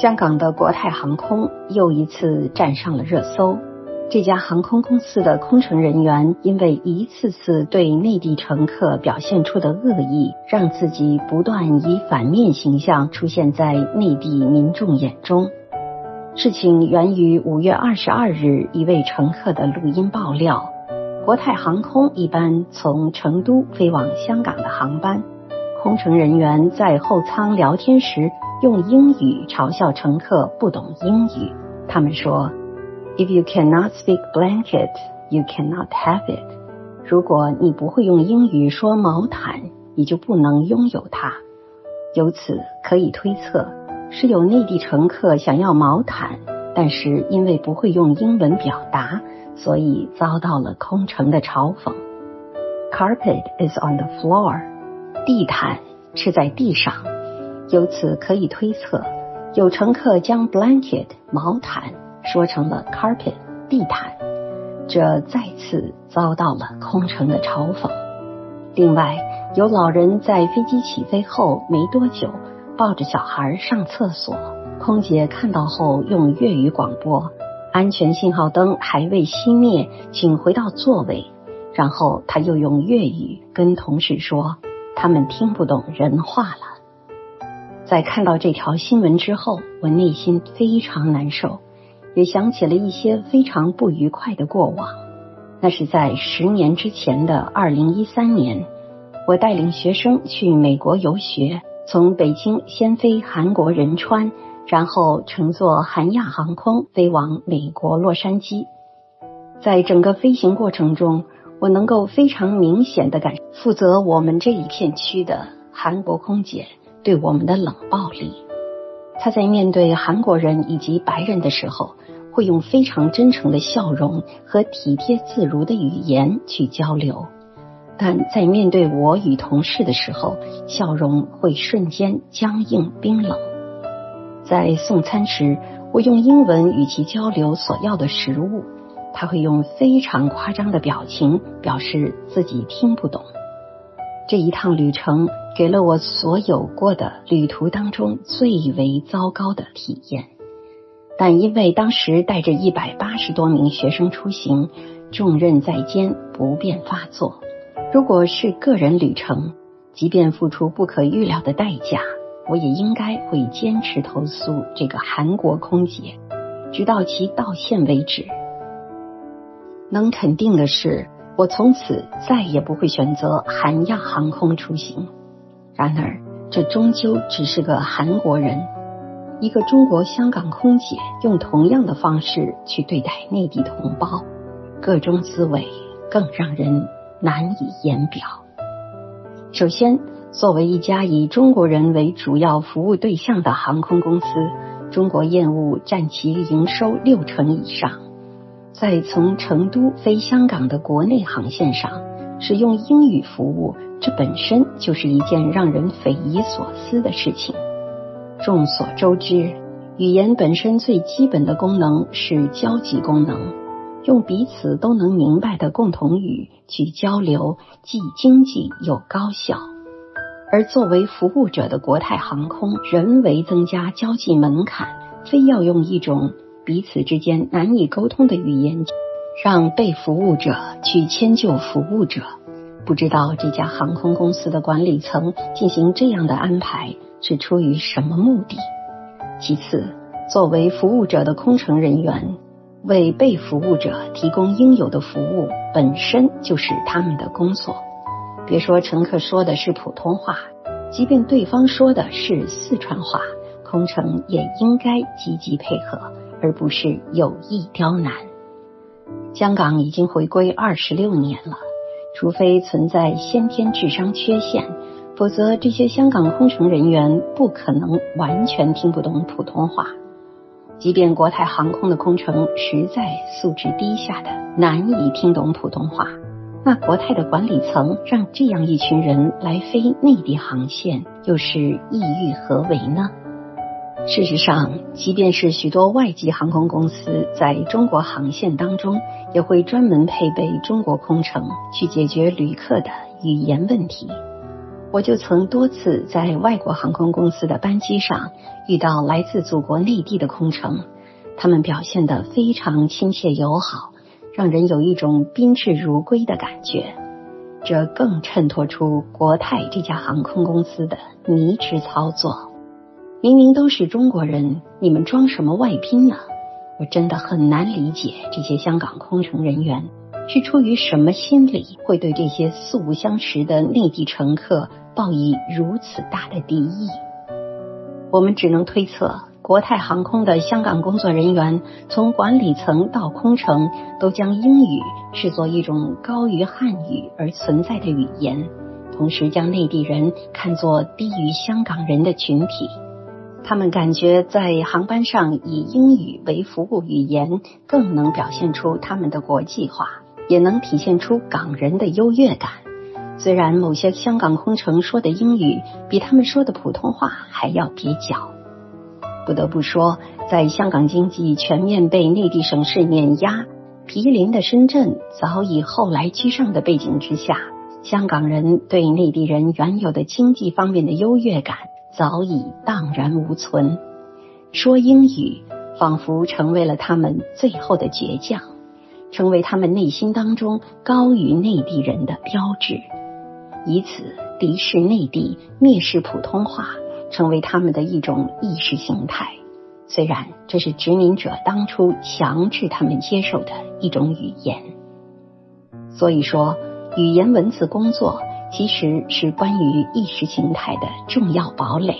香港的国泰航空又一次站上了热搜。这家航空公司的空乘人员因为一次次对内地乘客表现出的恶意，让自己不断以反面形象出现在内地民众眼中。事情源于五月二十二日一位乘客的录音爆料。国泰航空一般从成都飞往香港的航班，空乘人员在后舱聊天时用英语嘲笑乘客不懂英语。他们说：“If you cannot speak blanket, you cannot have it。”如果你不会用英语说毛毯，你就不能拥有它。由此可以推测，是有内地乘客想要毛毯，但是因为不会用英文表达。所以遭到了空乘的嘲讽。Carpet is on the floor，地毯是在地上。由此可以推测，有乘客将 blanket 毛毯说成了 carpet 地毯，这再次遭到了空乘的嘲讽。另外，有老人在飞机起飞后没多久抱着小孩上厕所，空姐看到后用粤语广播。安全信号灯还未熄灭，请回到座位。然后他又用粤语跟同事说：“他们听不懂人话了。”在看到这条新闻之后，我内心非常难受，也想起了一些非常不愉快的过往。那是在十年之前的二零一三年，我带领学生去美国游学，从北京先飞韩国仁川。然后乘坐韩亚航空飞往美国洛杉矶，在整个飞行过程中，我能够非常明显的感负责我们这一片区的韩国空姐对我们的冷暴力。他在面对韩国人以及白人的时候，会用非常真诚的笑容和体贴自如的语言去交流，但在面对我与同事的时候，笑容会瞬间僵硬冰冷。在送餐时，我用英文与其交流所要的食物，他会用非常夸张的表情表示自己听不懂。这一趟旅程给了我所有过的旅途当中最为糟糕的体验。但因为当时带着一百八十多名学生出行，重任在肩，不便发作。如果是个人旅程，即便付出不可预料的代价。我也应该会坚持投诉这个韩国空姐，直到其道歉为止。能肯定的是，我从此再也不会选择韩亚航空出行。然而，这终究只是个韩国人，一个中国香港空姐用同样的方式去对待内地同胞，各种滋味更让人难以言表。首先。作为一家以中国人为主要服务对象的航空公司，中国业务占其营收六成以上。在从成都飞香港的国内航线上，使用英语服务，这本身就是一件让人匪夷所思的事情。众所周知，语言本身最基本的功能是交际功能，用彼此都能明白的共同语去交流，既经济又高效。而作为服务者的国泰航空，人为增加交际门槛，非要用一种彼此之间难以沟通的语言，让被服务者去迁就服务者。不知道这家航空公司的管理层进行这样的安排是出于什么目的？其次，作为服务者的空乘人员，为被服务者提供应有的服务，本身就是他们的工作。别说乘客说的是普通话，即便对方说的是四川话，空乘也应该积极配合，而不是有意刁难。香港已经回归二十六年了，除非存在先天智商缺陷，否则这些香港空乘人员不可能完全听不懂普通话。即便国泰航空的空乘实在素质低下的难以听懂普通话。那国泰的管理层让这样一群人来飞内地航线，又是意欲何为呢？事实上，即便是许多外籍航空公司在中国航线当中，也会专门配备中国空乘去解决旅客的语言问题。我就曾多次在外国航空公司的班机上遇到来自祖国内地的空乘，他们表现得非常亲切友好，让人有一种宾至如归的感觉。这更衬托出国泰这家航空公司的迷之操作。明明都是中国人，你们装什么外宾呢？我真的很难理解这些香港空乘人员。是出于什么心理，会对这些素不相识的内地乘客报以如此大的敌意？我们只能推测，国泰航空的香港工作人员，从管理层到空乘，都将英语视作一种高于汉语而存在的语言，同时将内地人看作低于香港人的群体。他们感觉在航班上以英语为服务语言，更能表现出他们的国际化。也能体现出港人的优越感。虽然某些香港空乘说的英语比他们说的普通话还要蹩脚，不得不说，在香港经济全面被内地省市碾压、毗邻的深圳早已后来居上的背景之下，香港人对内地人原有的经济方面的优越感早已荡然无存。说英语仿佛成为了他们最后的倔强。成为他们内心当中高于内地人的标志，以此敌视内地、蔑视普通话，成为他们的一种意识形态。虽然这是殖民者当初强制他们接受的一种语言，所以说，语言文字工作其实是关于意识形态的重要堡垒。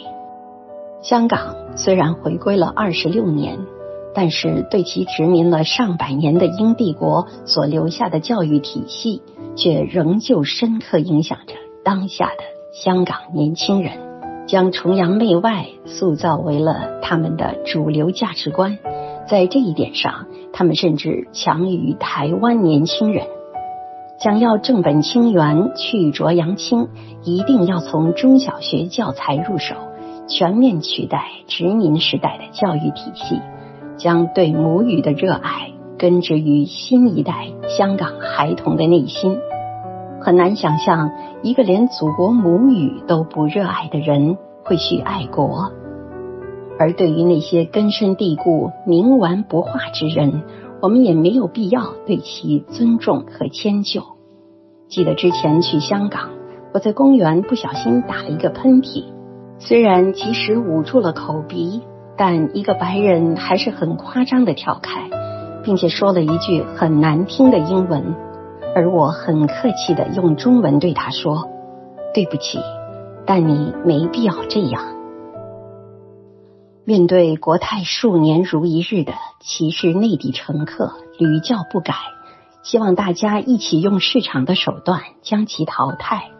香港虽然回归了二十六年。但是，对其殖民了上百年的英帝国所留下的教育体系，却仍旧深刻影响着当下的香港年轻人，将崇洋媚外塑造为了他们的主流价值观。在这一点上，他们甚至强于台湾年轻人。想要正本清源、去浊扬清，一定要从中小学教材入手，全面取代殖民时代的教育体系。将对母语的热爱根植于新一代香港孩童的内心。很难想象一个连祖国母语都不热爱的人会去爱国。而对于那些根深蒂固、冥顽不化之人，我们也没有必要对其尊重和迁就。记得之前去香港，我在公园不小心打了一个喷嚏，虽然及时捂住了口鼻。但一个白人还是很夸张的跳开，并且说了一句很难听的英文，而我很客气的用中文对他说：“对不起，但你没必要这样。”面对国泰数年如一日的歧视内地乘客，屡教不改，希望大家一起用市场的手段将其淘汰。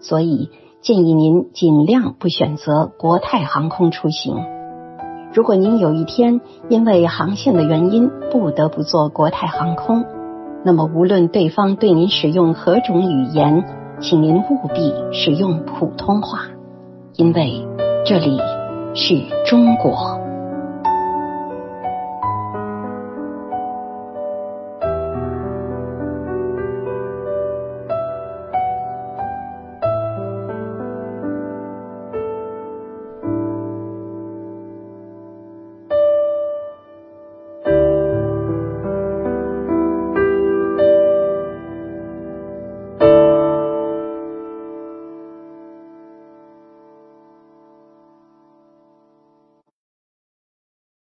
所以建议您尽量不选择国泰航空出行。如果您有一天因为航线的原因不得不坐国泰航空，那么无论对方对您使用何种语言，请您务必使用普通话，因为这里去中国。